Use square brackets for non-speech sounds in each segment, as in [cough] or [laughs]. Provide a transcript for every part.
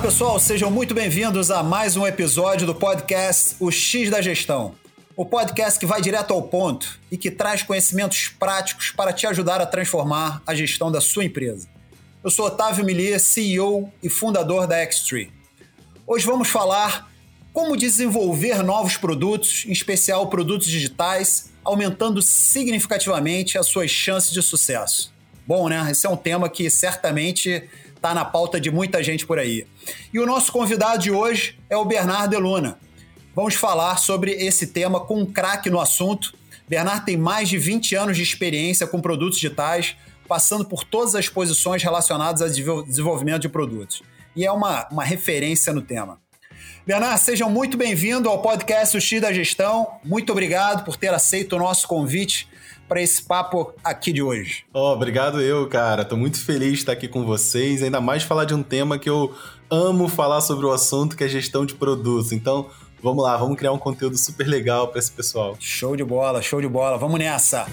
pessoal, sejam muito bem-vindos a mais um episódio do podcast O X da Gestão. O podcast que vai direto ao ponto e que traz conhecimentos práticos para te ajudar a transformar a gestão da sua empresa. Eu sou Otávio Millier, CEO e fundador da Xtree. Hoje vamos falar como desenvolver novos produtos, em especial produtos digitais, aumentando significativamente as suas chances de sucesso. Bom, né? Esse é um tema que certamente está na pauta de muita gente por aí. E o nosso convidado de hoje é o Bernardo Luna. Vamos falar sobre esse tema com um craque no assunto. Bernardo tem mais de 20 anos de experiência com produtos digitais, passando por todas as posições relacionadas ao desenvolvimento de produtos. E é uma, uma referência no tema. Bernardo, sejam muito bem-vindos ao podcast O X da Gestão. Muito obrigado por ter aceito o nosso convite para esse papo aqui de hoje. Oh, obrigado eu, cara. Tô muito feliz de estar aqui com vocês, ainda mais falar de um tema que eu amo falar sobre o assunto, que é gestão de produtos. Então, vamos lá, vamos criar um conteúdo super legal para esse pessoal. Show de bola, show de bola. Vamos nessa.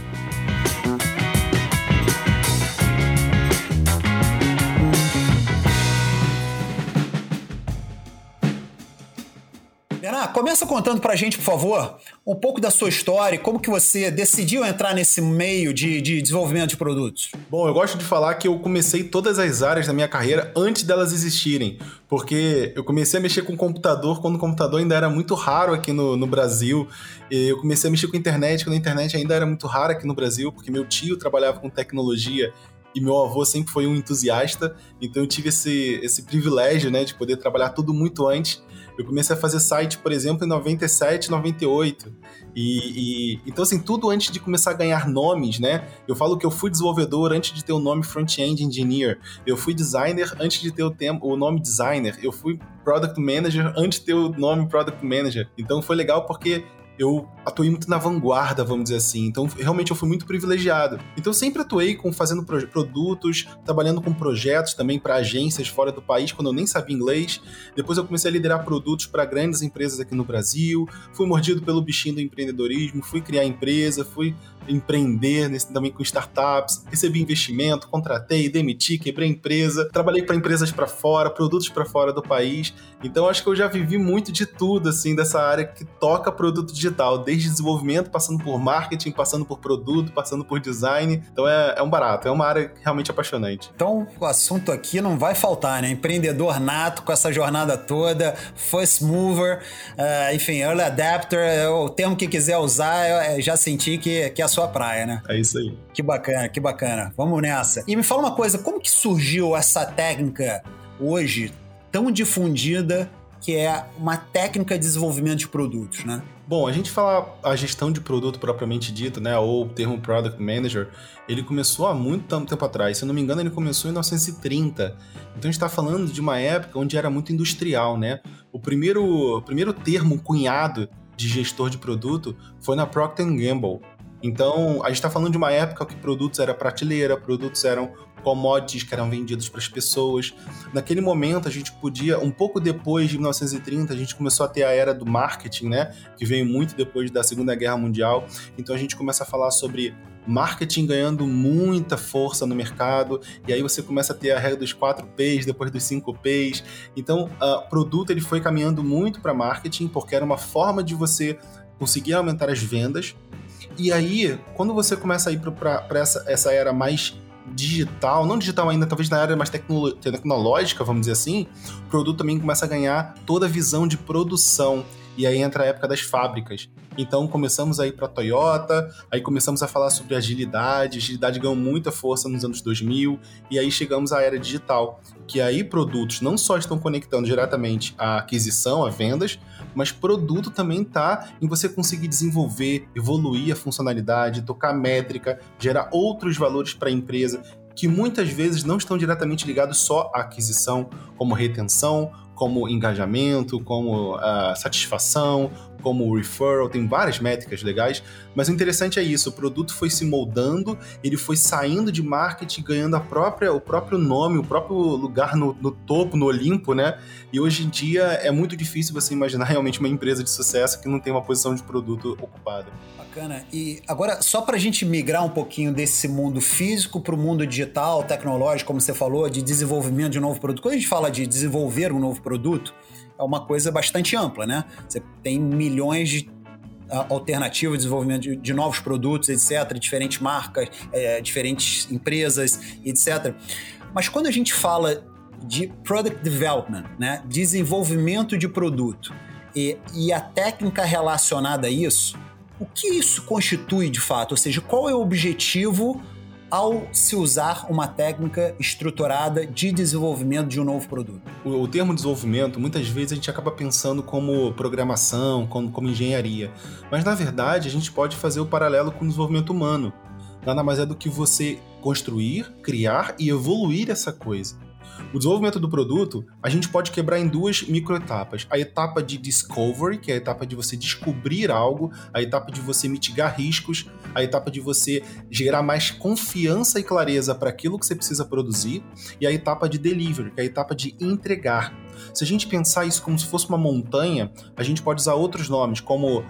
Renan, começa contando pra gente, por favor, um pouco da sua história como que você decidiu entrar nesse meio de, de desenvolvimento de produtos. Bom, eu gosto de falar que eu comecei todas as áreas da minha carreira antes delas existirem, porque eu comecei a mexer com computador quando o computador ainda era muito raro aqui no, no Brasil. Eu comecei a mexer com internet quando a internet ainda era muito rara aqui no Brasil, porque meu tio trabalhava com tecnologia e meu avô sempre foi um entusiasta, então eu tive esse, esse privilégio, né, de poder trabalhar tudo muito antes eu comecei a fazer site, por exemplo, em 97, 98. E, e, então, assim, tudo antes de começar a ganhar nomes, né? Eu falo que eu fui desenvolvedor antes de ter o nome front-end engineer. Eu fui designer antes de ter o, o nome designer. Eu fui product manager antes de ter o nome product manager. Então foi legal porque eu atuei muito na vanguarda, vamos dizer assim. Então, realmente eu fui muito privilegiado. Então, sempre atuei com fazendo produtos, trabalhando com projetos também para agências fora do país, quando eu nem sabia inglês. Depois eu comecei a liderar produtos para grandes empresas aqui no Brasil. Fui mordido pelo bichinho do empreendedorismo, fui criar empresa, fui empreender nesse, também com startups, recebi investimento, contratei, demiti, quebrei empresa, trabalhei para empresas para fora, produtos para fora do país. Então acho que eu já vivi muito de tudo assim dessa área que toca produto digital, desde desenvolvimento, passando por marketing, passando por produto, passando por design. Então é, é um barato, é uma área realmente apaixonante. Então o assunto aqui não vai faltar, né? Empreendedor nato com essa jornada toda, first mover, uh, enfim, early adapter, o termo que quiser usar, eu já senti que, que é a sua praia, né? É isso aí. Que bacana, que bacana. Vamos nessa. E me fala uma coisa, como que surgiu essa técnica hoje tão difundida que é uma técnica de desenvolvimento de produtos, né? Bom, a gente fala a gestão de produto propriamente dita, né, ou o termo product manager, ele começou há muito tempo atrás. Se eu não me engano, ele começou em 1930. Então a gente está falando de uma época onde era muito industrial, né? O primeiro, o primeiro termo cunhado de gestor de produto foi na Procter Gamble, então, a gente está falando de uma época que produtos eram prateleira, produtos eram commodities que eram vendidos para as pessoas. Naquele momento, a gente podia, um pouco depois de 1930, a gente começou a ter a era do marketing, né? Que veio muito depois da Segunda Guerra Mundial. Então, a gente começa a falar sobre marketing ganhando muita força no mercado, e aí você começa a ter a regra dos 4 P's, depois dos 5 P's. Então, o produto ele foi caminhando muito para marketing, porque era uma forma de você conseguir aumentar as vendas, e aí, quando você começa a ir para essa, essa era mais digital, não digital ainda, talvez na área mais tecnológica, vamos dizer assim, o produto também começa a ganhar toda a visão de produção. E aí entra a época das fábricas. Então começamos a ir para Toyota, aí começamos a falar sobre agilidade, agilidade ganhou muita força nos anos 2000, e aí chegamos à era digital, que aí produtos não só estão conectando diretamente a aquisição, a vendas, mas produto também está em você conseguir desenvolver, evoluir a funcionalidade, tocar métrica, gerar outros valores para a empresa que muitas vezes não estão diretamente ligados só à aquisição, como retenção, como engajamento, como uh, satisfação, como referral, tem várias métricas legais, mas o interessante é isso, o produto foi se moldando, ele foi saindo de marketing, ganhando a própria, o próprio nome, o próprio lugar no, no topo, no Olimpo, né? E hoje em dia é muito difícil você imaginar realmente uma empresa de sucesso que não tem uma posição de produto ocupada. Bacana. E agora, só para a gente migrar um pouquinho desse mundo físico para o mundo digital, tecnológico, como você falou, de desenvolvimento de um novo produto. Quando a gente fala de desenvolver um novo produto, é uma coisa bastante ampla, né? Você tem milhões de ah, alternativas de desenvolvimento de, de, novos produtos, etc., diferentes marcas, é, diferentes empresas, etc. Mas quando a gente fala de product development, né, desenvolvimento de produto, e, e a técnica relacionada a isso, o que isso constitui de fato? Ou seja, qual é o objetivo ao se usar uma técnica estruturada de desenvolvimento de um novo produto? O, o termo desenvolvimento, muitas vezes a gente acaba pensando como programação, como, como engenharia. Mas na verdade, a gente pode fazer o paralelo com o desenvolvimento humano. Nada mais é do que você construir, criar e evoluir essa coisa. O desenvolvimento do produto, a gente pode quebrar em duas microetapas. A etapa de discovery, que é a etapa de você descobrir algo, a etapa de você mitigar riscos, a etapa de você gerar mais confiança e clareza para aquilo que você precisa produzir, e a etapa de delivery, que é a etapa de entregar. Se a gente pensar isso como se fosse uma montanha, a gente pode usar outros nomes, como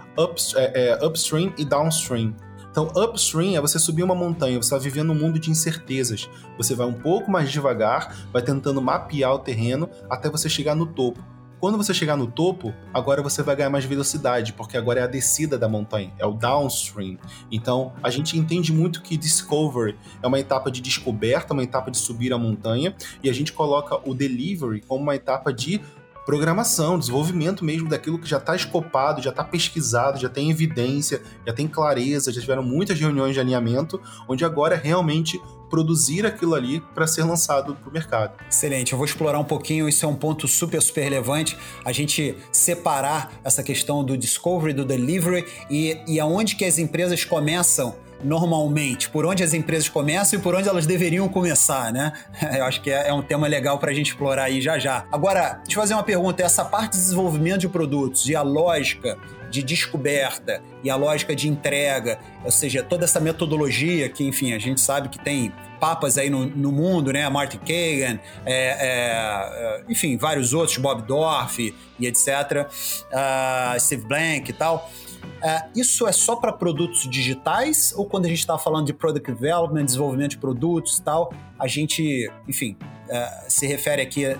é, é, upstream e downstream. Então, upstream é você subir uma montanha, você está vivendo um mundo de incertezas. Você vai um pouco mais devagar, vai tentando mapear o terreno até você chegar no topo. Quando você chegar no topo, agora você vai ganhar mais velocidade, porque agora é a descida da montanha, é o downstream. Então, a gente entende muito que discovery é uma etapa de descoberta, uma etapa de subir a montanha, e a gente coloca o delivery como uma etapa de programação, desenvolvimento mesmo daquilo que já está escopado, já está pesquisado, já tem evidência, já tem clareza, já tiveram muitas reuniões de alinhamento, onde agora é realmente produzir aquilo ali para ser lançado para o mercado. Excelente, eu vou explorar um pouquinho, isso é um ponto super, super relevante, a gente separar essa questão do discovery, do delivery e, e aonde que as empresas começam normalmente, por onde as empresas começam e por onde elas deveriam começar, né? [laughs] Eu acho que é, é um tema legal para a gente explorar aí já já. Agora, eu fazer uma pergunta: essa parte de desenvolvimento de produtos e a lógica de descoberta e a lógica de entrega, ou seja, toda essa metodologia que, enfim, a gente sabe que tem papas aí no, no mundo, né? Martin Kagan, é, é, enfim, vários outros, Bob Dorff e etc., uh, Steve Blank e tal. É, isso é só para produtos digitais ou quando a gente está falando de product development, desenvolvimento de produtos e tal, a gente, enfim, é, se refere aqui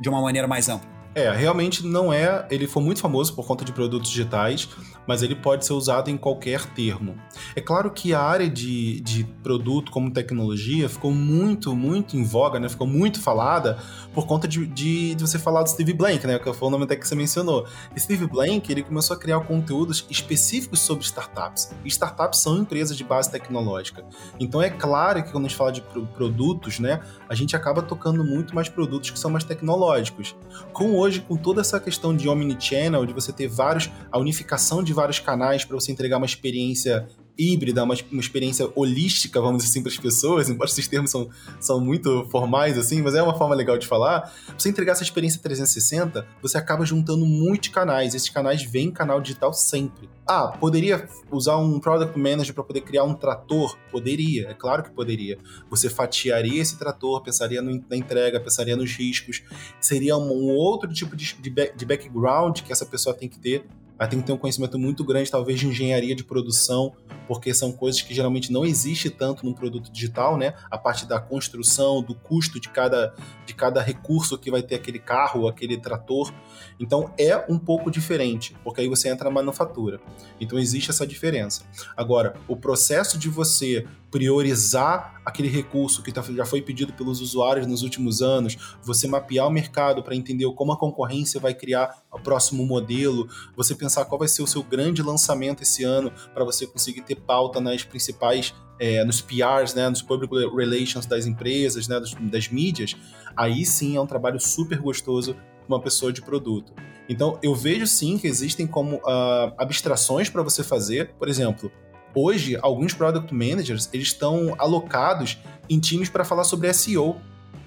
de uma maneira mais ampla? É, realmente não é. Ele foi muito famoso por conta de produtos digitais, mas ele pode ser usado em qualquer termo. É claro que a área de, de produto como tecnologia ficou muito, muito em voga, né? Ficou muito falada por conta de, de, de você falar do Steve Blank, né? Que foi o nome até que você mencionou. Steve Blank, ele começou a criar conteúdos específicos sobre startups. E startups são empresas de base tecnológica. Então é claro que quando a gente fala de produtos, né? A gente acaba tocando muito mais produtos que são mais tecnológicos. Com hoje, com toda essa questão de omnichannel, de você ter vários, a unificação de de vários canais para você entregar uma experiência híbrida, uma, uma experiência holística, vamos dizer assim, para as pessoas, embora esses termos são, são muito formais, assim, mas é uma forma legal de falar. você entregar essa experiência 360, você acaba juntando muitos canais. Esses canais vêm canal digital sempre. Ah, poderia usar um Product Manager para poder criar um trator? Poderia, é claro que poderia. Você fatiaria esse trator, pensaria no, na entrega, pensaria nos riscos. Seria um, um outro tipo de, de, de background que essa pessoa tem que ter tem que ter um conhecimento muito grande, talvez, de engenharia de produção, porque são coisas que geralmente não existe tanto no produto digital, né? A parte da construção, do custo de cada, de cada recurso que vai ter aquele carro, aquele trator. Então é um pouco diferente, porque aí você entra na manufatura. Então existe essa diferença. Agora, o processo de você priorizar aquele recurso que tá, já foi pedido pelos usuários nos últimos anos, você mapear o mercado para entender como a concorrência vai criar o próximo modelo, você pensar qual vai ser o seu grande lançamento esse ano para você conseguir ter pauta nas principais é, nos PRs, né, nos public relations das empresas, né, das, das mídias, aí sim é um trabalho super gostoso uma pessoa de produto. Então, eu vejo sim que existem como uh, abstrações para você fazer. Por exemplo, Hoje, alguns product managers eles estão alocados em times para falar sobre SEO.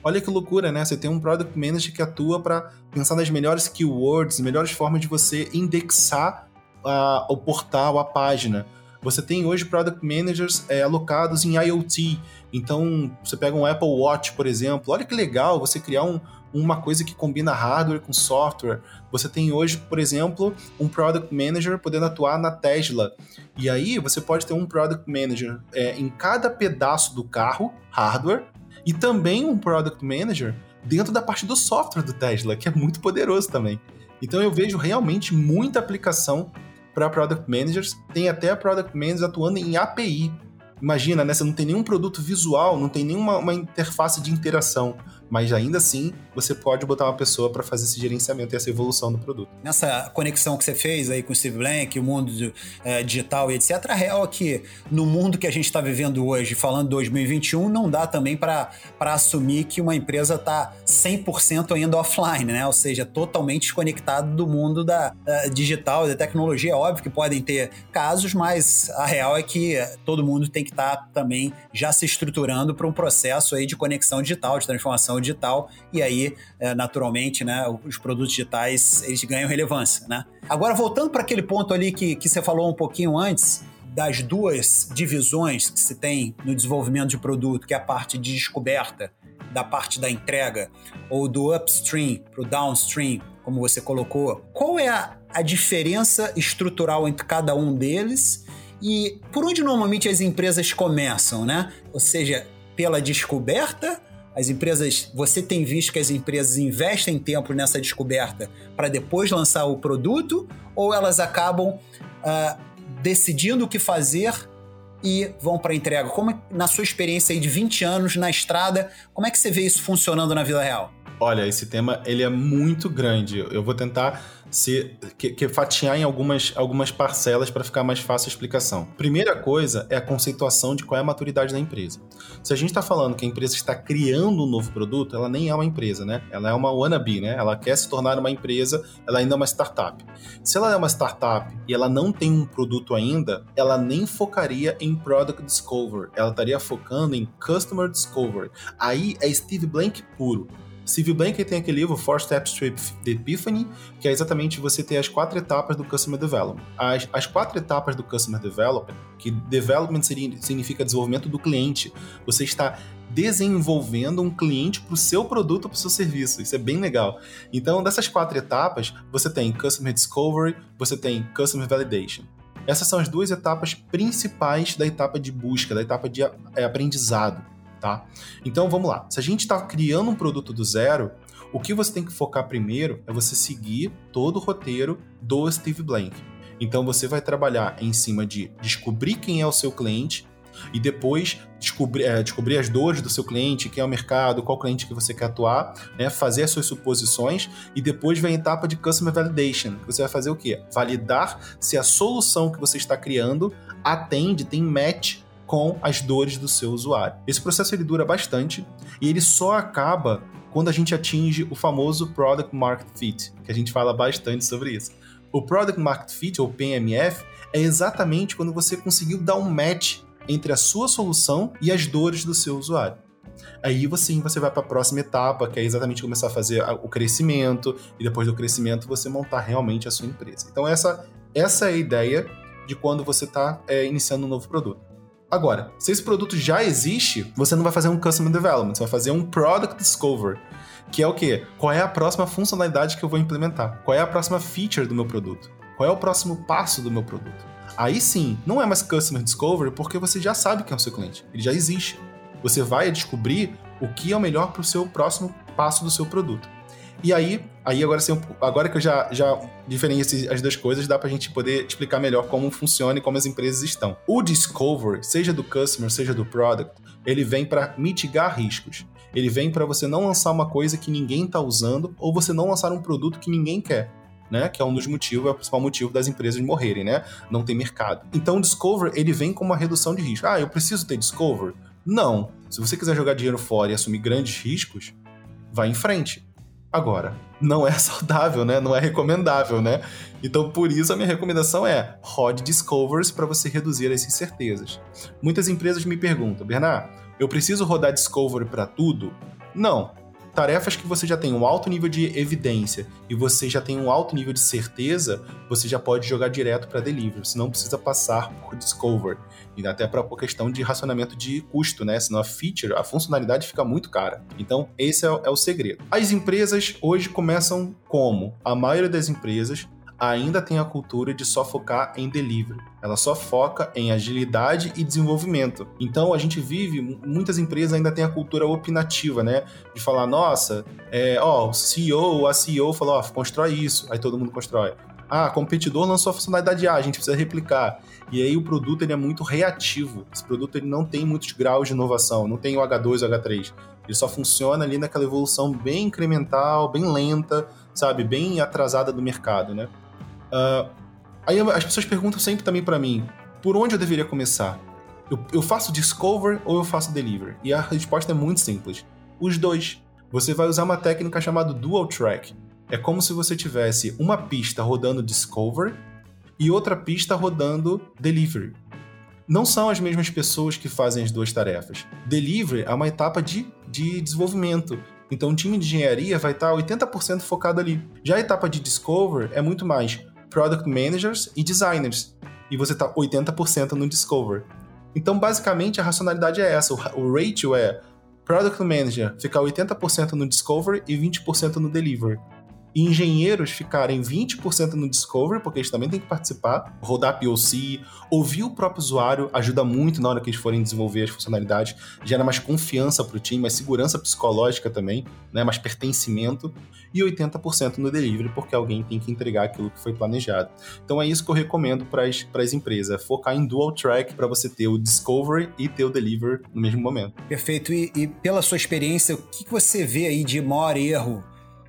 Olha que loucura, né? Você tem um product manager que atua para pensar nas melhores keywords, melhores formas de você indexar a, o portal, a página. Você tem hoje product managers é, alocados em IoT. Então, você pega um Apple Watch, por exemplo. Olha que legal você criar um, uma coisa que combina hardware com software. Você tem hoje, por exemplo, um product manager podendo atuar na Tesla. E aí você pode ter um product manager é, em cada pedaço do carro, hardware, e também um product manager dentro da parte do software do Tesla, que é muito poderoso também. Então eu vejo realmente muita aplicação para product managers. Tem até product managers atuando em API. Imagina, né? Você não tem nenhum produto visual, não tem nenhuma interface de interação mas ainda assim você pode botar uma pessoa para fazer esse gerenciamento e essa evolução do produto. Nessa conexão que você fez aí com o Steve Blank, o mundo de, é, digital e etc, a real é que no mundo que a gente está vivendo hoje, falando 2021, não dá também para assumir que uma empresa está 100% ainda offline, né? Ou seja, totalmente desconectado do mundo da, da digital, da tecnologia. É óbvio que podem ter casos, mas a real é que todo mundo tem que estar tá também já se estruturando para um processo aí de conexão digital, de transformação transformação digital e aí, é, naturalmente, né, os produtos digitais eles ganham relevância, né? Agora, voltando para aquele ponto ali que, que você falou um pouquinho antes, das duas divisões que se tem no desenvolvimento de produto, que é a parte de descoberta da parte da entrega, ou do upstream para o downstream, como você colocou, qual é a, a diferença estrutural entre cada um deles e por onde normalmente as empresas começam, né? Ou seja, pela descoberta as empresas, você tem visto que as empresas investem tempo nessa descoberta para depois lançar o produto, ou elas acabam uh, decidindo o que fazer e vão para a entrega? Como, na sua experiência de 20 anos na estrada, como é que você vê isso funcionando na vida real? Olha, esse tema ele é muito grande. Eu vou tentar se que, que fatiar em algumas, algumas parcelas para ficar mais fácil a explicação. Primeira coisa é a conceituação de qual é a maturidade da empresa. Se a gente está falando que a empresa está criando um novo produto, ela nem é uma empresa, né? Ela é uma wannabe, né? Ela quer se tornar uma empresa, ela ainda é uma startup. Se ela é uma startup e ela não tem um produto ainda, ela nem focaria em product discovery, ela estaria focando em customer discovery. Aí é Steve Blank puro. Steve Blank tem aquele livro Four Steps to Epiphany, que é exatamente você ter as quatro etapas do Customer Development. As, as quatro etapas do Customer Development, que development seria, significa desenvolvimento do cliente, você está desenvolvendo um cliente para o seu produto, para o seu serviço. Isso é bem legal. Então, dessas quatro etapas, você tem Customer Discovery, você tem Customer Validation. Essas são as duas etapas principais da etapa de busca, da etapa de é, aprendizado tá? Então vamos lá. Se a gente está criando um produto do zero, o que você tem que focar primeiro é você seguir todo o roteiro do Steve Blank. Então você vai trabalhar em cima de descobrir quem é o seu cliente e depois descobrir, é, descobrir as dores do seu cliente, quem é o mercado, qual cliente que você quer atuar, né? fazer as suas suposições e depois vem a etapa de Customer Validation. Você vai fazer o quê? Validar se a solução que você está criando atende, tem match com as dores do seu usuário. Esse processo ele dura bastante e ele só acaba quando a gente atinge o famoso Product Market Fit, que a gente fala bastante sobre isso. O Product Market Fit, ou PMF, é exatamente quando você conseguiu dar um match entre a sua solução e as dores do seu usuário. Aí você, você vai para a próxima etapa, que é exatamente começar a fazer o crescimento, e depois do crescimento você montar realmente a sua empresa. Então, essa, essa é a ideia de quando você está é, iniciando um novo produto. Agora, se esse produto já existe, você não vai fazer um Customer Development, você vai fazer um Product Discover, que é o quê? Qual é a próxima funcionalidade que eu vou implementar? Qual é a próxima feature do meu produto? Qual é o próximo passo do meu produto? Aí sim, não é mais Customer Discovery porque você já sabe quem é o seu cliente, ele já existe. Você vai descobrir o que é o melhor para o seu próximo passo do seu produto. E aí, aí agora, agora que eu já, já diferencio as duas coisas, dá pra gente poder explicar melhor como funciona e como as empresas estão. O Discover, seja do customer, seja do product, ele vem para mitigar riscos. Ele vem para você não lançar uma coisa que ninguém está usando ou você não lançar um produto que ninguém quer. Né, que é um dos motivos, é o principal motivo das empresas morrerem, né? Não tem mercado. Então o Discover, ele vem com uma redução de risco. Ah, eu preciso ter Discover? Não. Se você quiser jogar dinheiro fora e assumir grandes riscos, vá em frente. Agora, não é [laughs] saudável, né? Não é recomendável, né? Então, por isso a minha recomendação é rode Discovers para você reduzir as incertezas. Muitas empresas me perguntam, Bernard, eu preciso rodar Discovery para tudo? Não. Tarefas que você já tem um alto nível de evidência e você já tem um alto nível de certeza, você já pode jogar direto para delivery, você não precisa passar por discover. E até para por questão de racionamento de custo, né? Senão a feature, a funcionalidade fica muito cara. Então, esse é, é o segredo. As empresas hoje começam como? A maioria das empresas ainda tem a cultura de só focar em delivery. Ela só foca em agilidade e desenvolvimento. Então a gente vive, muitas empresas ainda têm a cultura opinativa, né? De falar, nossa, é, ó, o CEO, a CEO falou, ó, constrói isso, aí todo mundo constrói. Ah, competidor lançou a funcionalidade A, a gente precisa replicar. E aí o produto ele é muito reativo. Esse produto ele não tem muitos graus de inovação, não tem o H2 ou H3. Ele só funciona ali naquela evolução bem incremental, bem lenta, sabe, bem atrasada do mercado, né? Uh, aí as pessoas perguntam sempre também para mim, por onde eu deveria começar? Eu, eu faço discover ou eu faço deliver? E a resposta é muito simples. Os dois. Você vai usar uma técnica chamada dual track. É como se você tivesse uma pista rodando discover e outra pista rodando delivery. Não são as mesmas pessoas que fazem as duas tarefas. Delivery é uma etapa de, de desenvolvimento. Então o time de engenharia vai estar 80% focado ali. Já a etapa de discover é muito mais Product Managers e Designers. E você está 80% no Discover. Então, basicamente, a racionalidade é essa. O ratio é Product Manager ficar 80% no Discover e 20% no Deliver engenheiros ficarem 20% no Discovery, porque eles também têm que participar, rodar POC, ouvir o próprio usuário ajuda muito na hora que eles forem desenvolver as funcionalidades, gera mais confiança para o time, mais segurança psicológica também, né, mais pertencimento, e 80% no delivery, porque alguém tem que entregar aquilo que foi planejado. Então é isso que eu recomendo para as empresas, é focar em dual track para você ter o discovery e ter o delivery no mesmo momento. Perfeito. E, e pela sua experiência, o que, que você vê aí de maior erro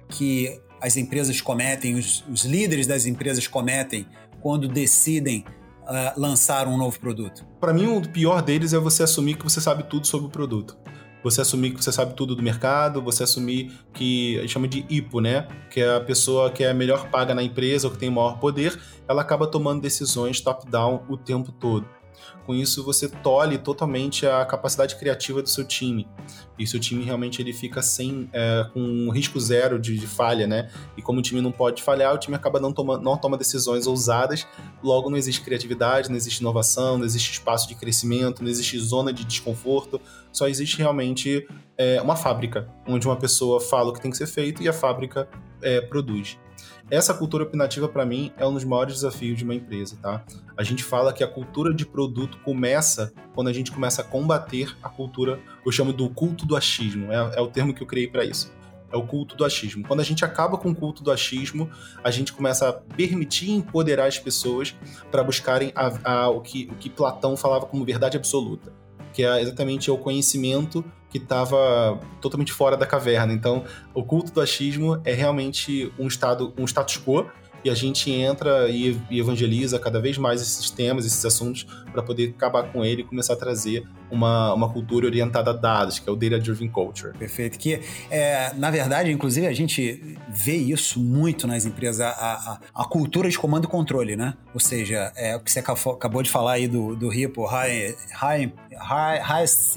que as empresas cometem, os, os líderes das empresas cometem quando decidem uh, lançar um novo produto? Para mim, o pior deles é você assumir que você sabe tudo sobre o produto. Você assumir que você sabe tudo do mercado, você assumir que a gente chama de IPO, né? Que é a pessoa que é a melhor paga na empresa ou que tem maior poder, ela acaba tomando decisões top-down o tempo todo. Com isso, você tolhe totalmente a capacidade criativa do seu time. E seu time realmente ele fica sem, é, com um risco zero de, de, falha, né? E como o time não pode falhar, o time acaba não, toma, não toma decisões ousadas, logo não existe criatividade, não existe inovação, não existe espaço de crescimento, não existe zona de desconforto, só existe realmente é, uma fábrica, onde uma pessoa fala o que tem que ser feito e a fábrica é, produz. Essa cultura opinativa, para mim, é um dos maiores desafios de uma empresa, tá? A gente fala que a cultura de produto começa quando a gente começa a combater a cultura, eu chamo do culto do achismo, é, é o termo que eu criei para isso. É o culto do achismo. Quando a gente acaba com o culto do achismo, a gente começa a permitir empoderar as pessoas para buscarem a, a, o, que, o que Platão falava como verdade absoluta que é exatamente o conhecimento que estava totalmente fora da caverna. Então, o culto do achismo é realmente um estado, um status quo e a gente entra e, evangeliza cada vez mais esses temas, esses assuntos, para poder acabar com ele e começar a trazer uma, uma cultura orientada a dados, que é o Data Driven Culture. Perfeito. Que, é, na verdade, inclusive, a gente vê isso muito nas empresas, a, a, a cultura de comando e controle, né? Ou seja, é, o que você acabou de falar aí do, do RIPO, High, high, high, highest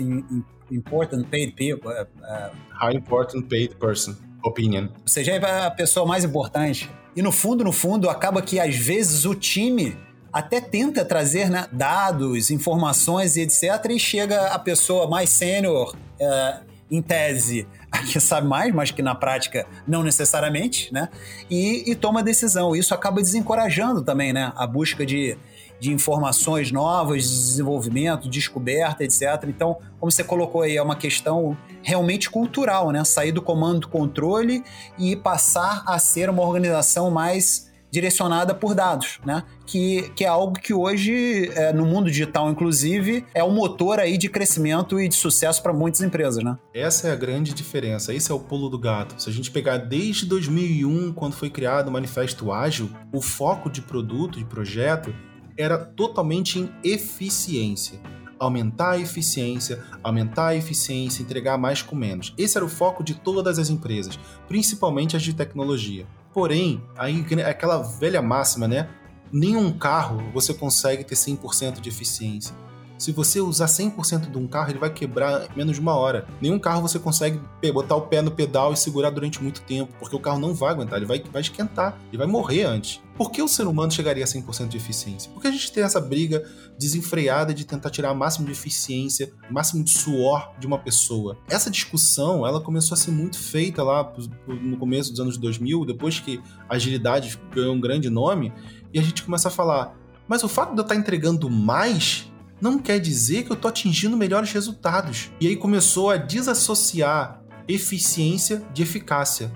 Important Paid People. Uh, high Important Paid Person. Opinion. Ou seja, é a pessoa mais importante e no fundo, no fundo, acaba que às vezes o time até tenta trazer né, dados, informações e etc. E chega a pessoa mais sênior, é, em tese, [laughs] que sabe mais, mas que na prática não necessariamente, né? E, e toma decisão. Isso acaba desencorajando também, né? A busca de, de informações novas, de desenvolvimento, descoberta, etc. Então, como você colocou aí, é uma questão realmente cultural, né? Sair do comando controle e passar a ser uma organização mais direcionada por dados, né? Que, que é algo que hoje, é, no mundo digital, inclusive, é um motor aí de crescimento e de sucesso para muitas empresas, né? Essa é a grande diferença, esse é o pulo do gato. Se a gente pegar desde 2001, quando foi criado o Manifesto Ágil, o foco de produto, de projeto, era totalmente em eficiência aumentar a eficiência, aumentar a eficiência, entregar mais com menos. Esse era o foco de todas as empresas, principalmente as de tecnologia. Porém, aí aquela velha máxima, né? Nenhum carro você consegue ter 100% de eficiência. Se você usar 100% de um carro, ele vai quebrar em menos de uma hora. Nenhum carro você consegue botar o pé no pedal e segurar durante muito tempo, porque o carro não vai aguentar, ele vai, vai esquentar, ele vai morrer antes. Por que o ser humano chegaria a 100% de eficiência? Porque a gente tem essa briga desenfreada de tentar tirar o máximo de eficiência, o máximo de suor de uma pessoa. Essa discussão, ela começou a ser muito feita lá no começo dos anos 2000, depois que a agilidade ganhou um grande nome, e a gente começa a falar, mas o fato de eu estar entregando mais não quer dizer que eu estou atingindo melhores resultados. E aí começou a desassociar eficiência de eficácia.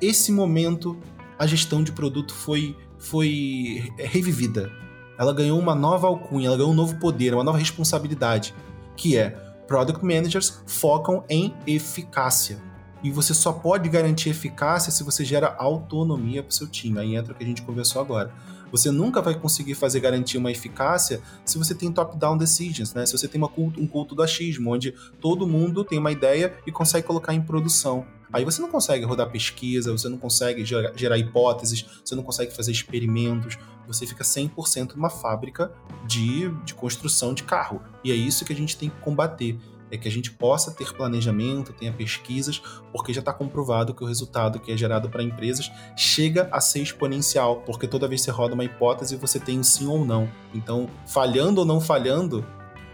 Esse momento, a gestão de produto foi, foi revivida. Ela ganhou uma nova alcunha, ela ganhou um novo poder, uma nova responsabilidade, que é Product Managers focam em eficácia. E você só pode garantir eficácia se você gera autonomia para o seu time. Aí entra o que a gente conversou agora. Você nunca vai conseguir fazer garantir uma eficácia se você tem top-down decisions, né? Se você tem culto, um culto do achismo, onde todo mundo tem uma ideia e consegue colocar em produção. Aí você não consegue rodar pesquisa, você não consegue gerar, gerar hipóteses, você não consegue fazer experimentos, você fica 100% numa fábrica de, de construção de carro. E é isso que a gente tem que combater é que a gente possa ter planejamento, tenha pesquisas, porque já está comprovado que o resultado que é gerado para empresas chega a ser exponencial, porque toda vez que você roda uma hipótese, você tem um sim ou não. Então, falhando ou não falhando,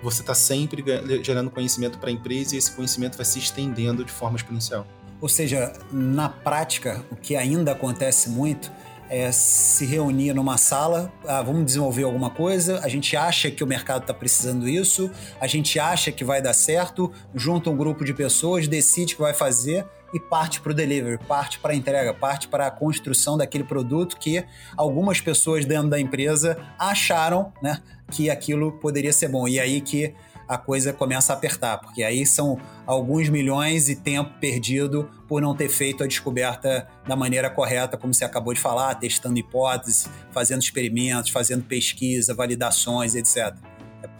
você está sempre gerando conhecimento para a empresa e esse conhecimento vai se estendendo de forma exponencial. Ou seja, na prática, o que ainda acontece muito é, se reunir numa sala, ah, vamos desenvolver alguma coisa, a gente acha que o mercado está precisando disso, a gente acha que vai dar certo, junta um grupo de pessoas, decide que vai fazer e parte para o delivery, parte para a entrega, parte para a construção daquele produto que algumas pessoas dentro da empresa acharam né, que aquilo poderia ser bom. E aí que a coisa começa a apertar, porque aí são alguns milhões e tempo perdido por não ter feito a descoberta da maneira correta, como você acabou de falar, testando hipóteses, fazendo experimentos, fazendo pesquisa, validações, etc.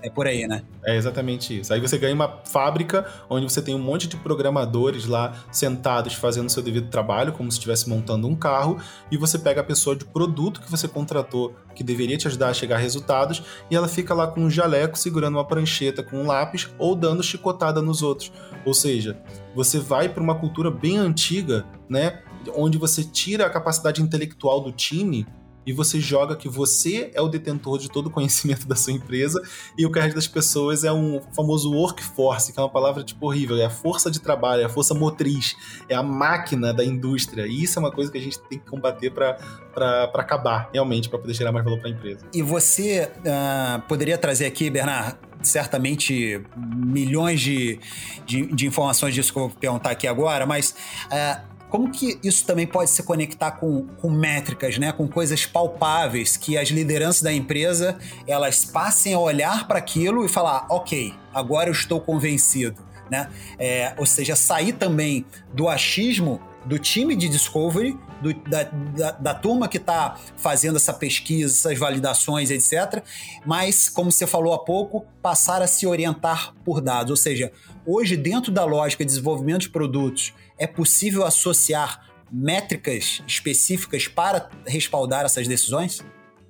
É por aí, né? É exatamente isso. Aí você ganha uma fábrica onde você tem um monte de programadores lá sentados fazendo seu devido trabalho, como se estivesse montando um carro, e você pega a pessoa de produto que você contratou, que deveria te ajudar a chegar a resultados, e ela fica lá com um jaleco segurando uma prancheta com um lápis ou dando chicotada nos outros. Ou seja, você vai para uma cultura bem antiga, né? Onde você tira a capacidade intelectual do time e você joga que você é o detentor de todo o conhecimento [laughs] da sua empresa e o resto das pessoas é um famoso workforce, que é uma palavra tipo horrível, é a força de trabalho, é a força motriz, é a máquina da indústria. E isso é uma coisa que a gente tem que combater para acabar, realmente, para poder gerar mais valor para a empresa. E você uh, poderia trazer aqui, Bernard, certamente milhões de, de, de, informações disso que eu vou perguntar aqui agora, mas uh, como que isso também pode se conectar com, com métricas, né? com coisas palpáveis, que as lideranças da empresa elas passem a olhar para aquilo e falar, ok, agora eu estou convencido. Né? É, ou seja, sair também do achismo do time de discovery, do, da, da, da, turma que está fazendo essa pesquisa, essas validações, etc. Mas, como você falou há pouco, passar a se orientar por dados. Ou seja, hoje, dentro da lógica de desenvolvimento de produtos, é possível associar métricas específicas para respaldar essas decisões?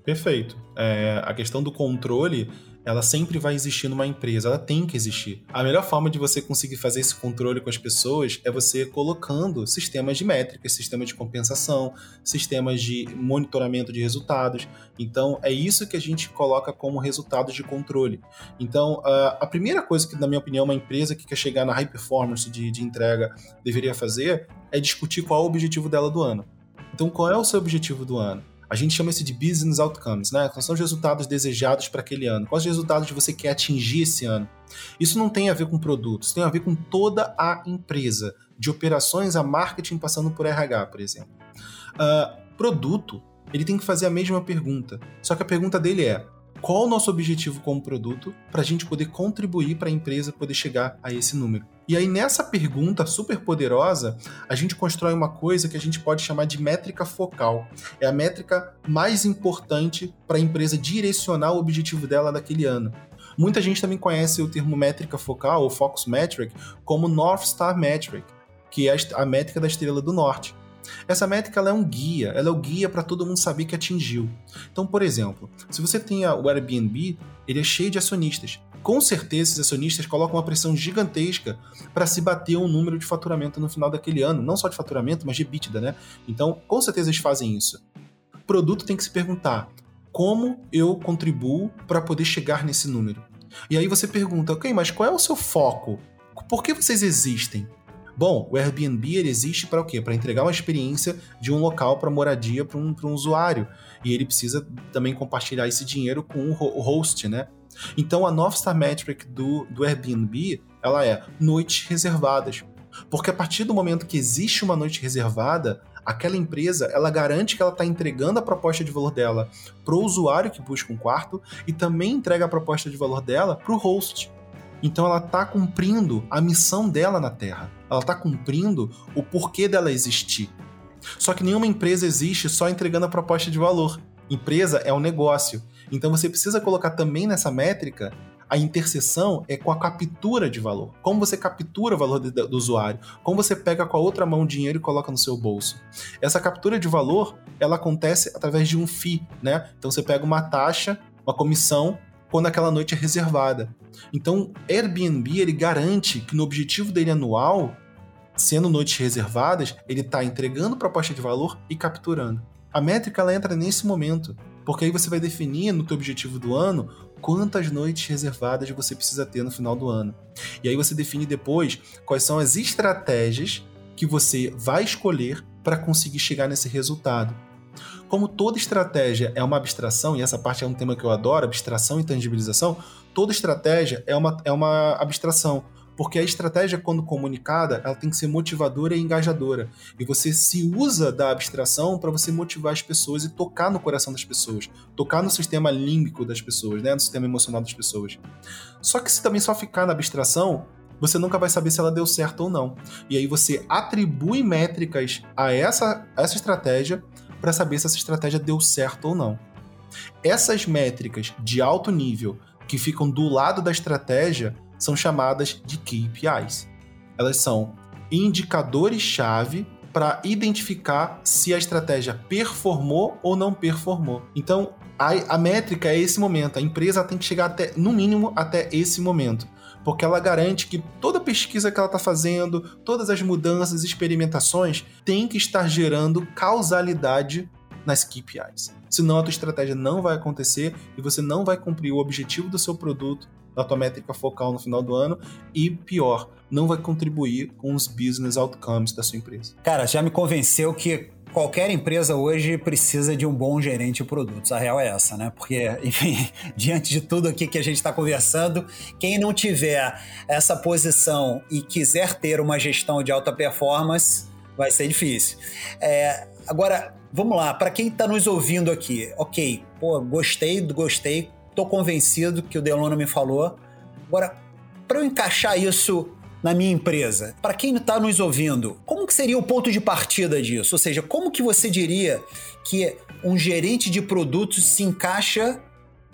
Perfeito. É, a questão do controle ela sempre vai existir numa empresa, ela tem que existir. A melhor forma de você conseguir fazer esse controle com as pessoas é você colocando sistemas de métricas, sistemas de compensação, sistemas de monitoramento de resultados. Então, é isso que a gente coloca como resultados de controle. Então, a primeira coisa que, na minha opinião, uma empresa que quer chegar na high performance de, de entrega deveria fazer é discutir qual é o objetivo dela do ano. Então, qual é o seu objetivo do ano? A gente chama isso de business outcomes, né? Quais são os resultados desejados para aquele ano? Quais os resultados você quer atingir esse ano? Isso não tem a ver com produtos, tem a ver com toda a empresa, de operações a marketing passando por RH, por exemplo. Uh, produto, ele tem que fazer a mesma pergunta, só que a pergunta dele é: qual o nosso objetivo como produto para a gente poder contribuir para a empresa poder chegar a esse número. E aí, nessa pergunta super poderosa, a gente constrói uma coisa que a gente pode chamar de métrica focal. É a métrica mais importante para a empresa direcionar o objetivo dela naquele ano. Muita gente também conhece o termo métrica focal, ou Focus Metric, como North Star Metric, que é a métrica da estrela do norte. Essa métrica é um guia, ela é o guia para todo mundo saber que atingiu. Então, por exemplo, se você tem o Airbnb, ele é cheio de acionistas. com certeza esses acionistas colocam uma pressão gigantesca para se bater um número de faturamento no final daquele ano, não só de faturamento, mas de EBITDA, né? Então, com certeza eles fazem isso. O produto tem que se perguntar: como eu contribuo para poder chegar nesse número? E aí você pergunta, ok, mas qual é o seu foco? Por que vocês existem? Bom, o Airbnb ele existe para o quê? Para entregar uma experiência de um local para moradia para um, um usuário. E ele precisa também compartilhar esse dinheiro com o host, né? Então a North Star Metric do, do Airbnb ela é noites reservadas. Porque a partir do momento que existe uma noite reservada, aquela empresa ela garante que ela está entregando a proposta de valor dela para o usuário que busca um quarto e também entrega a proposta de valor dela para o host. Então ela está cumprindo a missão dela na Terra. Ela está cumprindo o porquê dela existir. Só que nenhuma empresa existe só entregando a proposta de valor. Empresa é um negócio. Então você precisa colocar também nessa métrica a interseção é com a captura de valor. Como você captura o valor do usuário? Como você pega com a outra mão o dinheiro e coloca no seu bolso? Essa captura de valor, ela acontece através de um FII, né? Então você pega uma taxa, uma comissão, quando aquela noite é reservada. Então, Airbnb ele garante que no objetivo dele anual, sendo noites reservadas, ele está entregando proposta de valor e capturando. A métrica ela entra nesse momento, porque aí você vai definir no teu objetivo do ano quantas noites reservadas você precisa ter no final do ano. E aí você define depois quais são as estratégias que você vai escolher para conseguir chegar nesse resultado. Como toda estratégia é uma abstração, e essa parte é um tema que eu adoro, abstração e tangibilização, toda estratégia é uma, é uma abstração porque a estratégia, quando comunicada, ela tem que ser motivadora e engajadora. E você se usa da abstração para você motivar as pessoas e tocar no coração das pessoas, tocar no sistema límbico das pessoas, né? no sistema emocional das pessoas. Só que se também só ficar na abstração, você nunca vai saber se ela deu certo ou não. E aí você atribui métricas a essa, a essa estratégia para saber se essa estratégia deu certo ou não. Essas métricas de alto nível que ficam do lado da estratégia são chamadas de KPIs. Elas são indicadores-chave para identificar se a estratégia performou ou não performou. Então, a, a, métrica é esse momento. A empresa tem que chegar até, no mínimo, até esse momento. Porque ela garante que toda pesquisa que ela está fazendo, todas as mudanças, experimentações, tem que estar gerando causalidade nas KPIs. Senão a tua estratégia não vai acontecer e você não vai cumprir o objetivo do seu produto da tua métrica focal no final do ano e, pior, não vai contribuir com os business outcomes da sua empresa. Cara, já me convenceu que qualquer empresa hoje precisa de um bom gerente de produtos. A real é essa, né? Porque, [laughs] enfim, diante de tudo aqui que a gente está conversando, quem não tiver essa posição e quiser ter uma gestão de alta performance, vai ser difícil. É, agora, vamos lá, para quem está nos ouvindo aqui, ok, pô, gostei, gostei, Tô convencido que o Delano me falou. Agora, para eu encaixar isso na minha empresa, para quem está nos ouvindo, como que seria o ponto de partida disso? Ou seja, como que você diria que um gerente de produtos se encaixa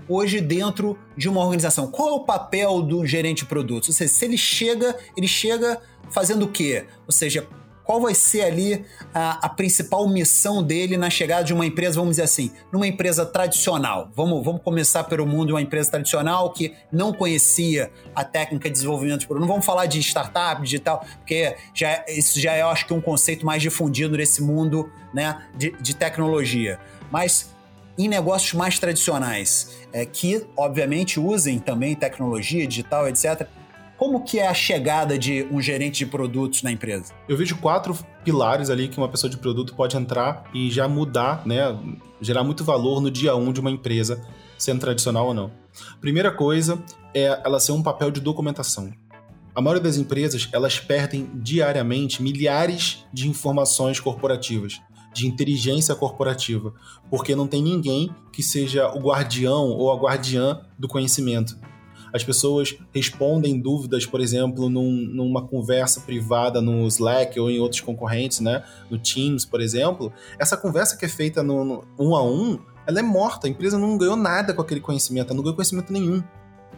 hoje dentro de uma organização? Qual é o papel do gerente de produtos? Ou seja, se ele chega, ele chega fazendo o quê? Ou seja, qual vai ser ali a, a, principal missão dele na chegada de uma empresa, vamos dizer assim, numa empresa tradicional. Vamos, vamos começar pelo mundo de uma empresa tradicional que não conhecia a técnica de desenvolvimento de produto. Não vamos falar de startup digital, porque já, isso já é, eu acho que, um conceito mais difundido nesse mundo né, de, de tecnologia. Mas em negócios mais tradicionais, é, que obviamente usem também tecnologia digital, etc., como que é a chegada de um gerente de produtos na empresa? Eu vejo quatro pilares ali que uma pessoa de produto pode entrar e já mudar, né, gerar muito valor no dia um de uma empresa, sendo tradicional ou não. Primeira coisa é ela ser um papel de documentação. A maioria das empresas, elas perdem diariamente milhares de informações corporativas, de inteligência corporativa, porque não tem ninguém que seja o guardião ou a guardiã do conhecimento as pessoas respondem dúvidas, por exemplo, num, numa conversa privada no Slack ou em outros concorrentes, né? No Teams, por exemplo. Essa conversa que é feita no, no um a um, ela é morta. A empresa não ganhou nada com aquele conhecimento, ela não ganhou conhecimento nenhum.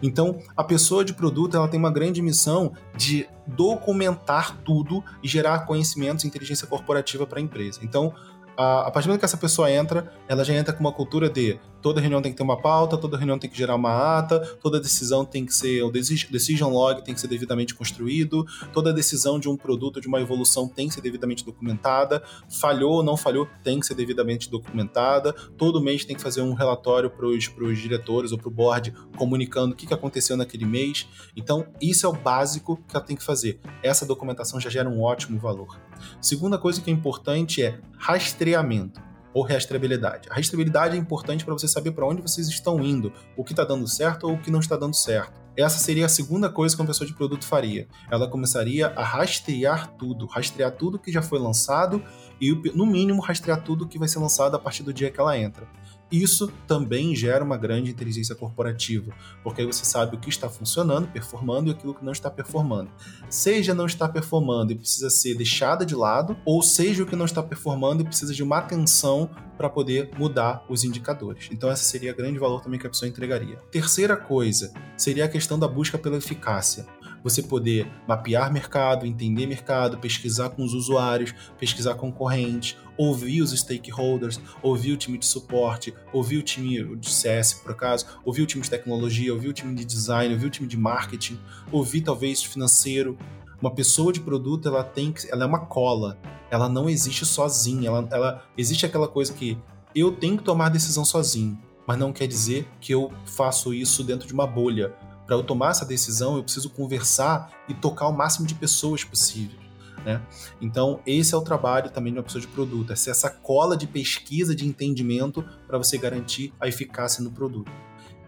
Então, a pessoa de produto ela tem uma grande missão de documentar tudo e gerar conhecimentos e inteligência corporativa para a empresa. Então, a, a partir do momento que essa pessoa entra, ela já entra com uma cultura de toda reunião tem que ter uma pauta, toda reunião tem que gerar uma ata, toda decisão tem que ser, o decision log tem que ser devidamente construído, toda decisão de um produto, de uma evolução tem que ser devidamente documentada, falhou ou não falhou tem que ser devidamente documentada, todo mês tem que fazer um relatório para os diretores ou para o board comunicando o que, que aconteceu naquele mês. Então, isso é o básico que ela tem que fazer. Essa documentação já gera um ótimo valor. Segunda coisa que é importante é rastreamento ou rastreabilidade. A rastreabilidade é importante para você saber para onde vocês estão indo, o que está dando certo ou o que não está dando certo. Essa seria a segunda coisa que uma pessoa de produto faria. Ela começaria a rastrear tudo, rastrear tudo que já foi lançado e, no mínimo, rastrear tudo que vai ser lançado a partir do dia que ela entra. Isso também gera uma grande inteligência corporativa, porque aí você sabe o que está funcionando, performando e aquilo que não está performando. Seja não está performando e precisa ser deixada de lado, ou seja o que não está performando e precisa de uma atenção para poder mudar os indicadores. Então essa seria o grande valor também que a pessoa entregaria. Terceira coisa seria a questão da busca pela eficácia você poder mapear mercado, entender mercado, pesquisar com os usuários, pesquisar concorrentes, ouvir os stakeholders, ouvir o time de suporte, ouvir o time de CS, por acaso, ouvir o time de tecnologia, ouvir o time de design, ouvir o time de marketing, ouvir talvez financeiro. Uma pessoa de produto, ela tem que, ela é uma cola. Ela não existe sozinha. Ela, ela existe aquela coisa que eu tenho que tomar decisão sozinho, mas não quer dizer que eu faço isso dentro de uma bolha para eu tomar essa decisão, eu preciso conversar e tocar o máximo de pessoas possível. Né? Então, esse é o trabalho também de uma pessoa de produto, é ser essa cola de pesquisa, de entendimento para você garantir a eficácia no produto.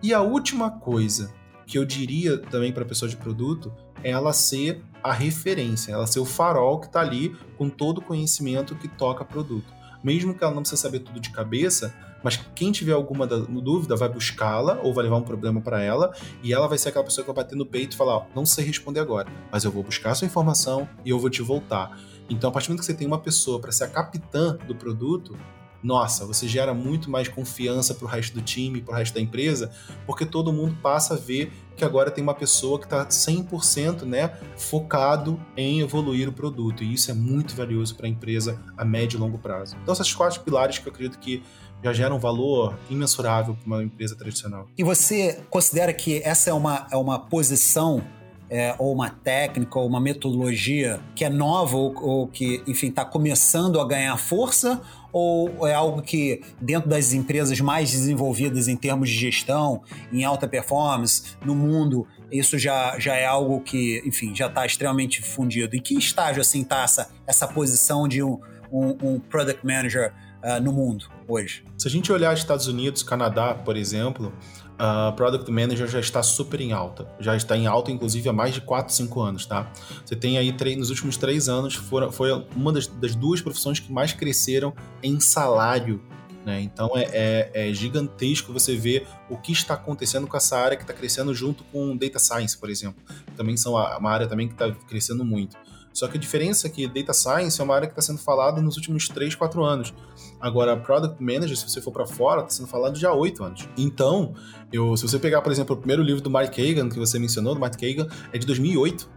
E a última coisa que eu diria também para a pessoa de produto é ela ser a referência, ela ser o farol que está ali com todo o conhecimento que toca produto. Mesmo que ela não precisa saber tudo de cabeça, mas quem tiver alguma dúvida vai buscá-la ou vai levar um problema para ela e ela vai ser aquela pessoa que vai bater no peito e falar: não sei responder agora, mas eu vou buscar a sua informação e eu vou te voltar. Então, a partir do momento que você tem uma pessoa para ser a capitã do produto, nossa, você gera muito mais confiança para o resto do time, para o resto da empresa, porque todo mundo passa a ver que agora tem uma pessoa que está 100% né, focado em evoluir o produto. E isso é muito valioso para a empresa a médio e longo prazo. Então, esses quatro pilares que eu acredito que já gera um valor imensurável para uma empresa tradicional. E você considera que essa é uma, é uma posição é, ou uma técnica ou uma metodologia que é nova ou, ou que, enfim, está começando a ganhar força? Ou é algo que, dentro das empresas mais desenvolvidas em termos de gestão, em alta performance, no mundo, isso já, já é algo que, enfim, já está extremamente fundido? Em que estágio, assim, está essa, essa posição de um, um, um product manager uh, no mundo hoje? Se a gente olhar Estados Unidos, Canadá, por exemplo, uh, Product Manager já está super em alta. Já está em alta, inclusive, há mais de 4, 5 anos, tá? Você tem aí, nos últimos três anos, foram, foi uma das, das duas profissões que mais cresceram em salário né? Então é, é, é, gigantesco você ver o que está acontecendo com essa área que está crescendo junto com Data Science, por exemplo. Também são uma área também que está crescendo muito. Só que a diferença é que Data Science é uma área que está sendo falada nos últimos 3, 4 anos. Agora, Product Manager, se você for para fora, está sendo falado já há 8 anos. Então, eu, se você pegar, por exemplo, o primeiro livro do Mark Kagan, que você mencionou, do Mark Kagan, é de 2008.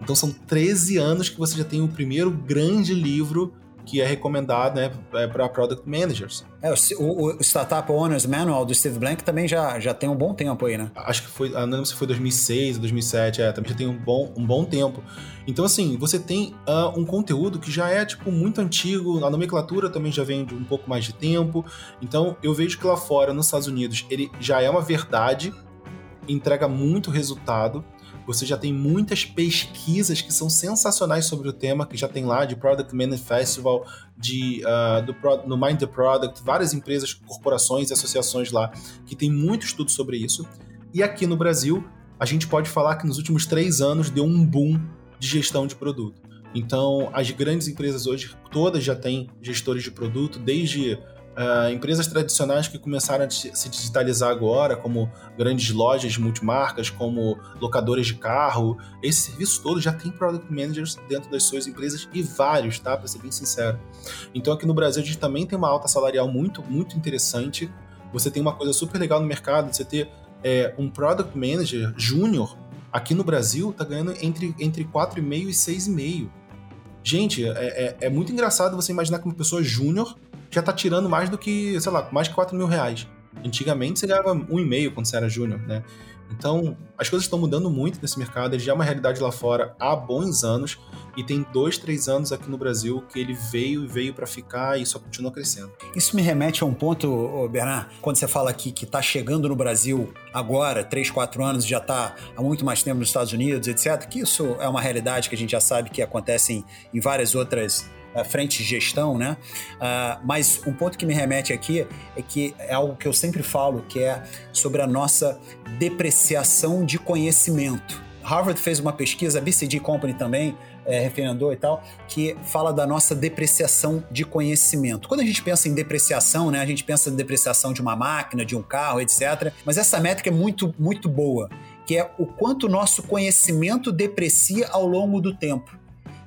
Então, são 13 anos que você já tem o primeiro grande livro que é recomendado né, é para product managers. É, o, o, Startup Owners Manual do Steve Blank também já, já tem um bom tempo aí, né? Acho que foi, não lembro se foi 2006 ou 2007, é, também já tem um bom, um bom tempo. Então, assim, você tem uh, um conteúdo que já é, tipo, muito antigo, a nomenclatura também já vem de um pouco mais de tempo. Então, eu vejo que lá fora, nos Estados Unidos, ele já é uma verdade, entrega muito resultado, você já tem muitas pesquisas que são sensacionais sobre o tema, que já tem lá de Product Management Festival, de, uh, do, no Mind the Product, várias empresas, corporações e associações lá que tem muito estudo sobre isso. E aqui no Brasil, a gente pode falar que nos últimos três anos deu um boom de gestão de produto. Então, as grandes empresas hoje, todas já têm gestores de produto, desde Uh, empresas tradicionais que começaram a se digitalizar agora, como grandes lojas multimarcas, como locadores de carro, esse serviço todo já tem product managers dentro das suas empresas e vários, tá? Para ser bem sincero. Então aqui no Brasil a gente também tem uma alta salarial muito, muito interessante. Você tem uma coisa super legal no mercado, você ter é, um product manager júnior aqui no Brasil tá ganhando entre, entre 4,5 e 6,5. Gente, é, é, é muito engraçado você imaginar que uma pessoa júnior já tá tirando mais do que, sei lá, mais de 4 mil reais. Antigamente você ganhava um e meio quando você era júnior, né? Então, as coisas estão mudando muito nesse mercado, ele já é uma realidade lá fora há bons anos, e tem dois, três anos aqui no Brasil que ele veio e veio para ficar e só continua crescendo. Isso me remete a um ponto, Bernard, quando você fala aqui que está chegando no Brasil agora, três, quatro anos, já está há muito mais tempo nos Estados Unidos, etc., que isso é uma realidade que a gente já sabe que acontece em, em várias outras frente de gestão, né? Uh, mas um ponto que me remete aqui é que é algo que eu sempre falo, que é sobre a nossa depreciação de conhecimento. Harvard fez uma pesquisa, a BCG Company também é, referendou e tal, que fala da nossa depreciação de conhecimento. Quando a gente pensa em depreciação, né, a gente pensa em depreciação de uma máquina, de um carro, etc. Mas essa métrica é muito, muito boa, que é o quanto o nosso conhecimento deprecia ao longo do tempo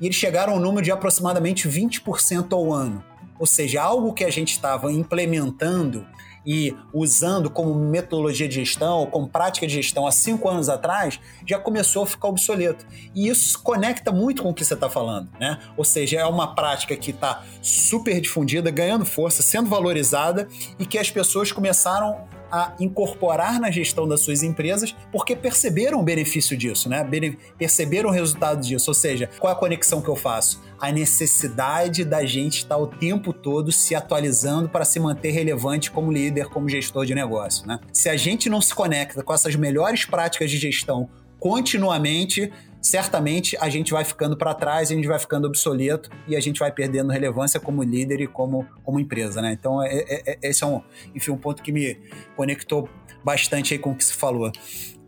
e eles chegaram ao número de aproximadamente 20% ao ano. Ou seja, algo que a gente estava implementando e usando como metodologia de gestão, como prática de gestão há cinco anos atrás, já começou a ficar obsoleto. E isso conecta muito com o que você está falando, né? Ou seja, é uma prática que está super difundida, ganhando força, sendo valorizada e que as pessoas começaram a incorporar na gestão das suas empresas porque perceberam o benefício disso, né? Perceberam o resultado disso. Ou seja, qual é a conexão que eu faço? A necessidade da gente estar o tempo todo se atualizando para se manter relevante como líder, como gestor de negócio, né? Se a gente não se conecta com essas melhores práticas de gestão continuamente, certamente a gente vai ficando para trás, a gente vai ficando obsoleto e a gente vai perdendo relevância como líder e como, como empresa, né? Então, é, é, é, esse é um, enfim, um ponto que me conectou bastante aí com o que se falou.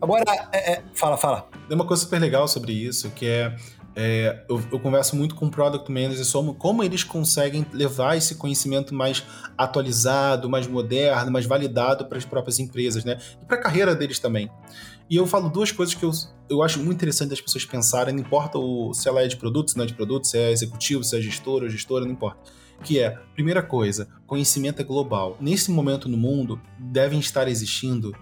Agora, é, é, fala, fala. Tem uma coisa super legal sobre isso, que é é, eu, eu, converso muito com product managers sobre como eles conseguem levar esse conhecimento mais atualizado, mais moderno, mais validado para as próprias empresas, né? E para a carreira deles também. E eu falo duas coisas que eu, eu acho muito interessante das pessoas pensarem, não importa o, se ela é de produtos, se não é de produtos, se é executivo, se é gestor ou gestora, não importa. Que é, primeira coisa, conhecimento é global. Nesse momento no mundo, devem estar existindo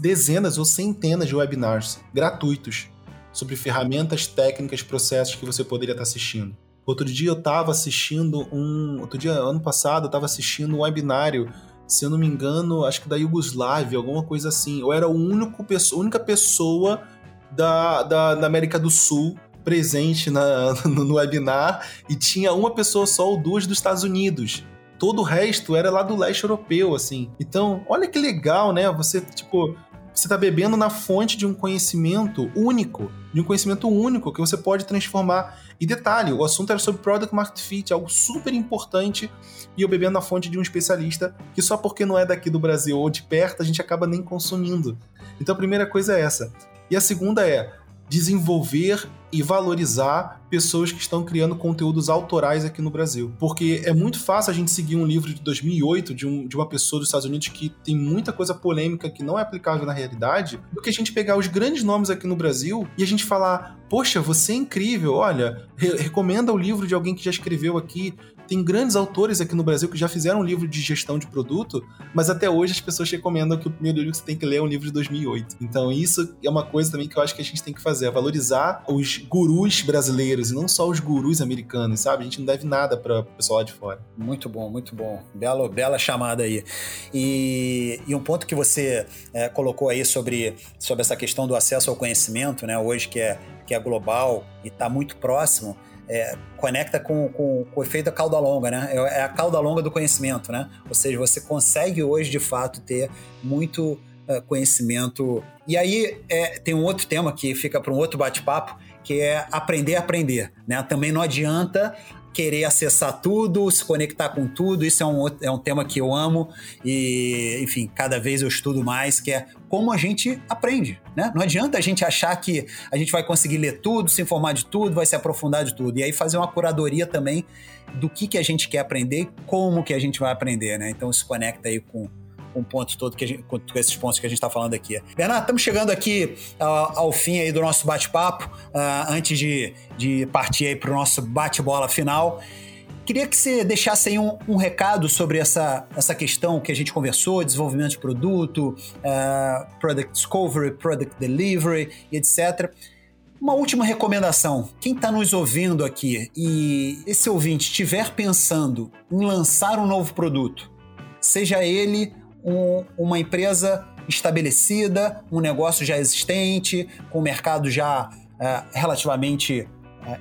dezenas ou centenas de webinars gratuitos sobre ferramentas, técnicas, processos que você poderia estar assistindo. Outro dia eu estava assistindo um. Outro dia, ano passado, eu estava assistindo um webinário se eu não me engano, acho que da Iugoslávia, alguma coisa assim. Eu era a única pessoa da, da, da América do Sul presente na, [laughs] no webinar e tinha uma pessoa só ou duas dos Estados Unidos. Todo o resto era lá do leste europeu, assim. Então, olha que legal, né? Você, tipo, você está bebendo na fonte de um conhecimento único, de um conhecimento único que você pode transformar. E detalhe, o assunto era sobre Product Market Fit, algo super importante, e eu bebendo na fonte de um especialista que só porque não é daqui do Brasil ou de perto, a gente acaba nem consumindo. Então a primeira coisa é essa. E a segunda é, desenvolver e valorizar pessoas que estão criando conteúdos autorais aqui no Brasil. Porque é muito fácil a gente seguir um livro de 2008 de, um, de uma pessoa dos Estados Unidos que tem muita coisa polêmica que não é aplicável na realidade, do que a gente pegar os grandes nomes aqui no Brasil e a gente falar: Poxa, você é incrível, olha, re recomenda o livro de alguém que já escreveu aqui, tem grandes autores aqui no Brasil que já fizeram um livro de gestão de produto, mas até hoje as pessoas recomendam que o primeiro livro que você tem que ler é um livro de 2008. Então isso é uma coisa também que eu acho que a gente tem que fazer, é valorizar os gurus brasileiros e não só os gurus americanos, sabe? A gente não deve nada para o pessoal lá de fora. Muito bom, muito bom. Bela, bela chamada aí. E, e um ponto que você é, colocou aí sobre, sobre essa questão do acesso ao conhecimento, né? Hoje que é, que é global e está muito próximo, é, conecta com, com, com, o efeito da cauda longa, né? É, é a cauda longa do conhecimento, né? Ou seja, você consegue hoje, de fato, ter muito uh, conhecimento. E aí é, tem um outro tema que fica para um outro bate-papo, que é aprender a aprender, né? Também não adianta querer acessar tudo, se conectar com tudo. Isso é um, é um tema que eu amo e, enfim, cada vez eu estudo mais, que é como a gente aprende, né? Não adianta a gente achar que a gente vai conseguir ler tudo, se informar de tudo, vai se aprofundar de tudo. E aí fazer uma curadoria também do que, que a gente quer aprender e como que a gente vai aprender, né? Então isso conecta aí com o ponto todo que gente, com esses pontos que a gente está falando aqui. Bernardo, estamos chegando aqui uh, ao fim aí do nosso bate-papo, uh, antes de, de partir aí para o nosso bate-bola final. Queria que você deixasse aí um, um, recado sobre essa, essa questão que a gente conversou, desenvolvimento de produto, uh, product discovery, product delivery, etc. Uma última recomendação. Quem está nos ouvindo aqui e esse ouvinte estiver pensando em lançar um novo produto, seja ele um, uma empresa estabelecida, um negócio já existente, com o mercado já é, relativamente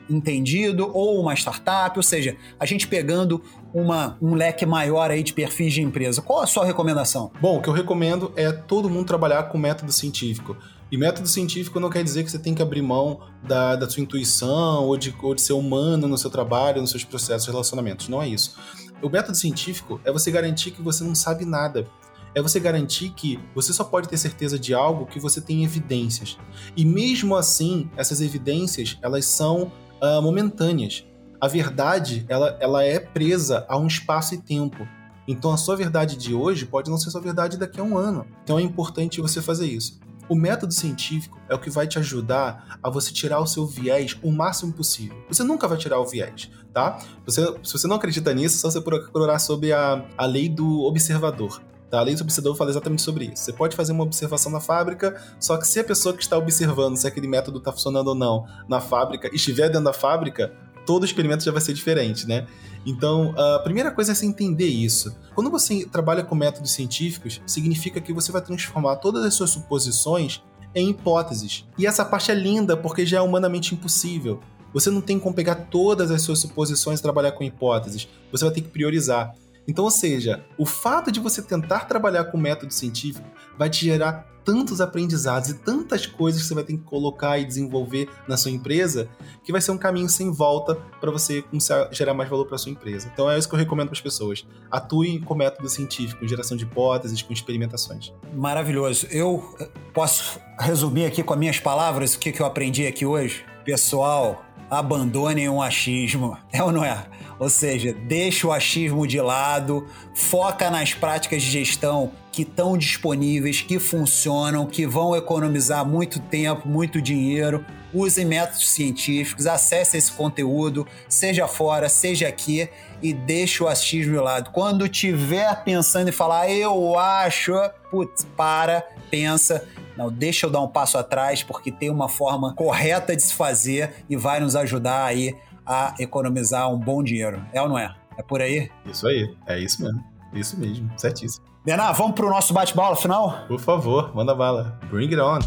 entendido, ou uma startup, ou seja, a gente pegando uma, um leque maior aí de perfis de empresa. Qual a sua recomendação? Bom, o que eu recomendo é todo mundo trabalhar com método científico. E método científico não quer dizer que você tem que abrir mão da, da sua intuição ou de, ou de ser humano no seu trabalho, nos seus processos relacionamentos. Não é isso. O método científico é você garantir que você não sabe nada é você garantir que você só pode ter certeza de algo que você tem evidências. E mesmo assim, essas evidências, elas são uh, momentâneas. A verdade, ela, ela é presa a um espaço e tempo. Então a sua verdade de hoje pode não ser sua verdade daqui a um ano. Então é importante você fazer isso. O método científico é o que vai te ajudar a você tirar o seu viés o máximo possível. Você nunca vai tirar o viés, tá? Você, se você não acredita nisso, é só você procurar sobre a, a lei do observador. Tá? A lei do observador fala exatamente sobre isso. Você pode fazer uma observação na fábrica, só que se a pessoa que está observando se aquele método está funcionando ou não na fábrica estiver dentro da fábrica, todo experimento já vai ser diferente, né? Então, a primeira coisa é você entender isso. Quando você trabalha com métodos científicos, significa que você vai transformar todas as suas suposições em hipóteses. E essa parte é linda porque já é humanamente impossível. Você não tem como pegar todas as suas suposições e trabalhar com hipóteses. Você vai ter que priorizar. Então, ou seja, o fato de você tentar trabalhar com método científico vai te gerar tantos aprendizados e tantas coisas que você vai ter que colocar e desenvolver na sua empresa que vai ser um caminho sem volta para você começar a gerar mais valor para sua empresa. Então é isso que eu recomendo para as pessoas. Atuem com método científico, com geração de hipóteses, com experimentações. Maravilhoso. Eu posso resumir aqui com as minhas palavras o que eu aprendi aqui hoje? Pessoal, abandonem o achismo. [laughs] É ou não é? Ou seja, deixa o achismo de lado, foca nas práticas de gestão que estão disponíveis, que funcionam, que vão economizar muito tempo, muito dinheiro. Use métodos científicos, acesse esse conteúdo, seja fora, seja aqui, e deixa o achismo de lado. Quando tiver pensando em falar, eu acho, putz, para, pensa, não, deixa eu dar um passo atrás, porque tem uma forma correta de se fazer e vai nos ajudar aí a economizar um bom dinheiro. É ou não é? É por aí? Isso aí, é isso mesmo. Isso mesmo, certíssimo. Benar, vamos pro nosso bate-bola final? Por favor, manda bala. Bring it on.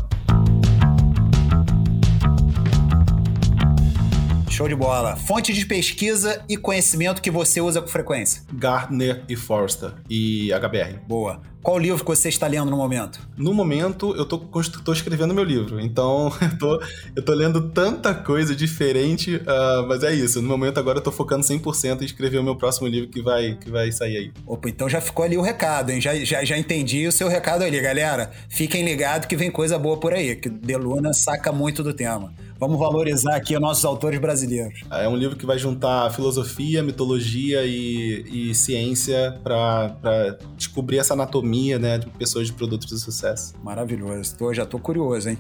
Show de bola. Fonte de pesquisa e conhecimento que você usa com frequência? Gardner e Forster e HBR. Boa. Qual livro que você está lendo no momento? No momento, eu tô, tô escrevendo meu livro. Então, [laughs] eu tô, eu tô lendo tanta coisa diferente, uh, mas é isso. No momento, agora, eu tô focando 100% em escrever o meu próximo livro que vai, que vai sair aí. Opa, então já ficou ali o recado, hein? Já, já, já entendi o seu recado ali, galera. Fiquem ligados que vem coisa boa por aí, que Deluna saca muito do tema. Vamos valorizar aqui os nossos autores brasileiros. É um livro que vai juntar filosofia, mitologia e, e ciência para descobrir essa anatomia né, de pessoas de produtos de sucesso. Maravilhoso. Tô, já tô curioso, hein?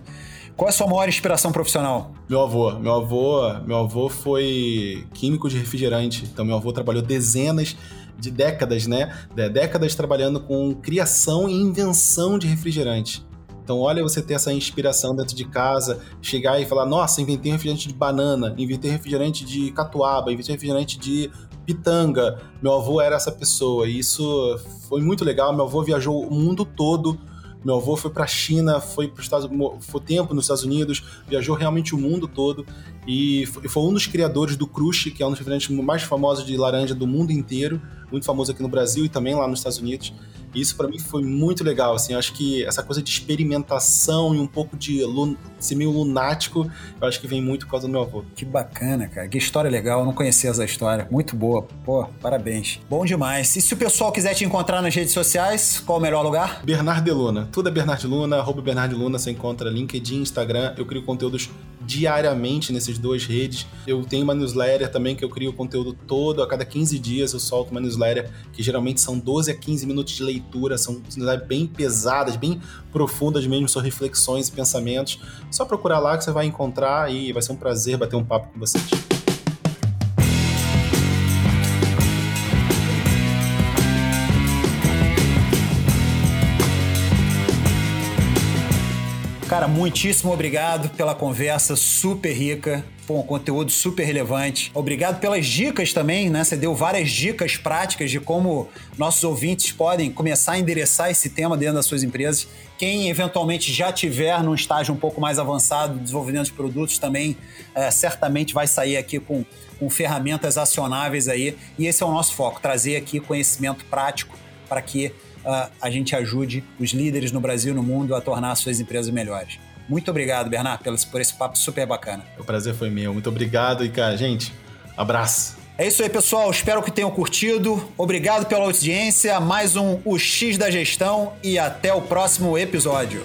Qual é a sua maior inspiração profissional? Meu avô. Meu avô, meu avô foi químico de refrigerante. Então meu avô trabalhou dezenas de décadas, né? Décadas trabalhando com criação e invenção de refrigerante. Então, olha você ter essa inspiração dentro de casa, chegar e falar: nossa, inventei refrigerante de banana, inventei refrigerante de catuaba, inventei refrigerante de pitanga. Meu avô era essa pessoa e isso foi muito legal. Meu avô viajou o mundo todo. Meu avô foi para a China, foi para Estados foi tempo nos Estados Unidos, viajou realmente o mundo todo e foi um dos criadores do Crush, que é um dos refrigerantes mais famosos de laranja do mundo inteiro, muito famoso aqui no Brasil e também lá nos Estados Unidos. Isso para mim foi muito legal, assim, eu acho que essa coisa de experimentação e um pouco de ser meio lunático, eu acho que vem muito por causa do meu avô. Que bacana, cara. Que história legal, eu não conhecia essa história. Muito boa. Pô, parabéns. Bom demais. E se o pessoal quiser te encontrar nas redes sociais, qual o melhor lugar? Bernardo Luna. Tudo é Bernardo Luna, arroba Bernardo Luna, você encontra LinkedIn, Instagram. Eu crio conteúdos diariamente nessas duas redes. Eu tenho uma newsletter também que eu crio conteúdo todo, a cada 15 dias eu solto uma newsletter que geralmente são 12 a 15 minutos de leitura, são newsletters bem pesadas, bem profundas mesmo, são reflexões e pensamentos. Só procurar lá que você vai encontrar e vai ser um prazer bater um papo com vocês. Cara, muitíssimo obrigado pela conversa super rica. Pô, um conteúdo super relevante. Obrigado pelas dicas também, né? Você deu várias dicas práticas de como nossos ouvintes podem começar a endereçar esse tema dentro das suas empresas. Quem eventualmente já tiver num estágio um pouco mais avançado de desenvolvimento de produtos também é, certamente vai sair aqui com, com ferramentas acionáveis aí. E esse é o nosso foco, trazer aqui conhecimento prático para que uh, a gente ajude os líderes no Brasil e no mundo a tornar suas empresas melhores. Muito obrigado, Bernardo, por esse, por esse papo super bacana. O prazer foi meu. Muito obrigado e, cara, gente, abraço. É isso aí, pessoal. Espero que tenham curtido. Obrigado pela audiência. Mais um O X da Gestão e até o próximo episódio.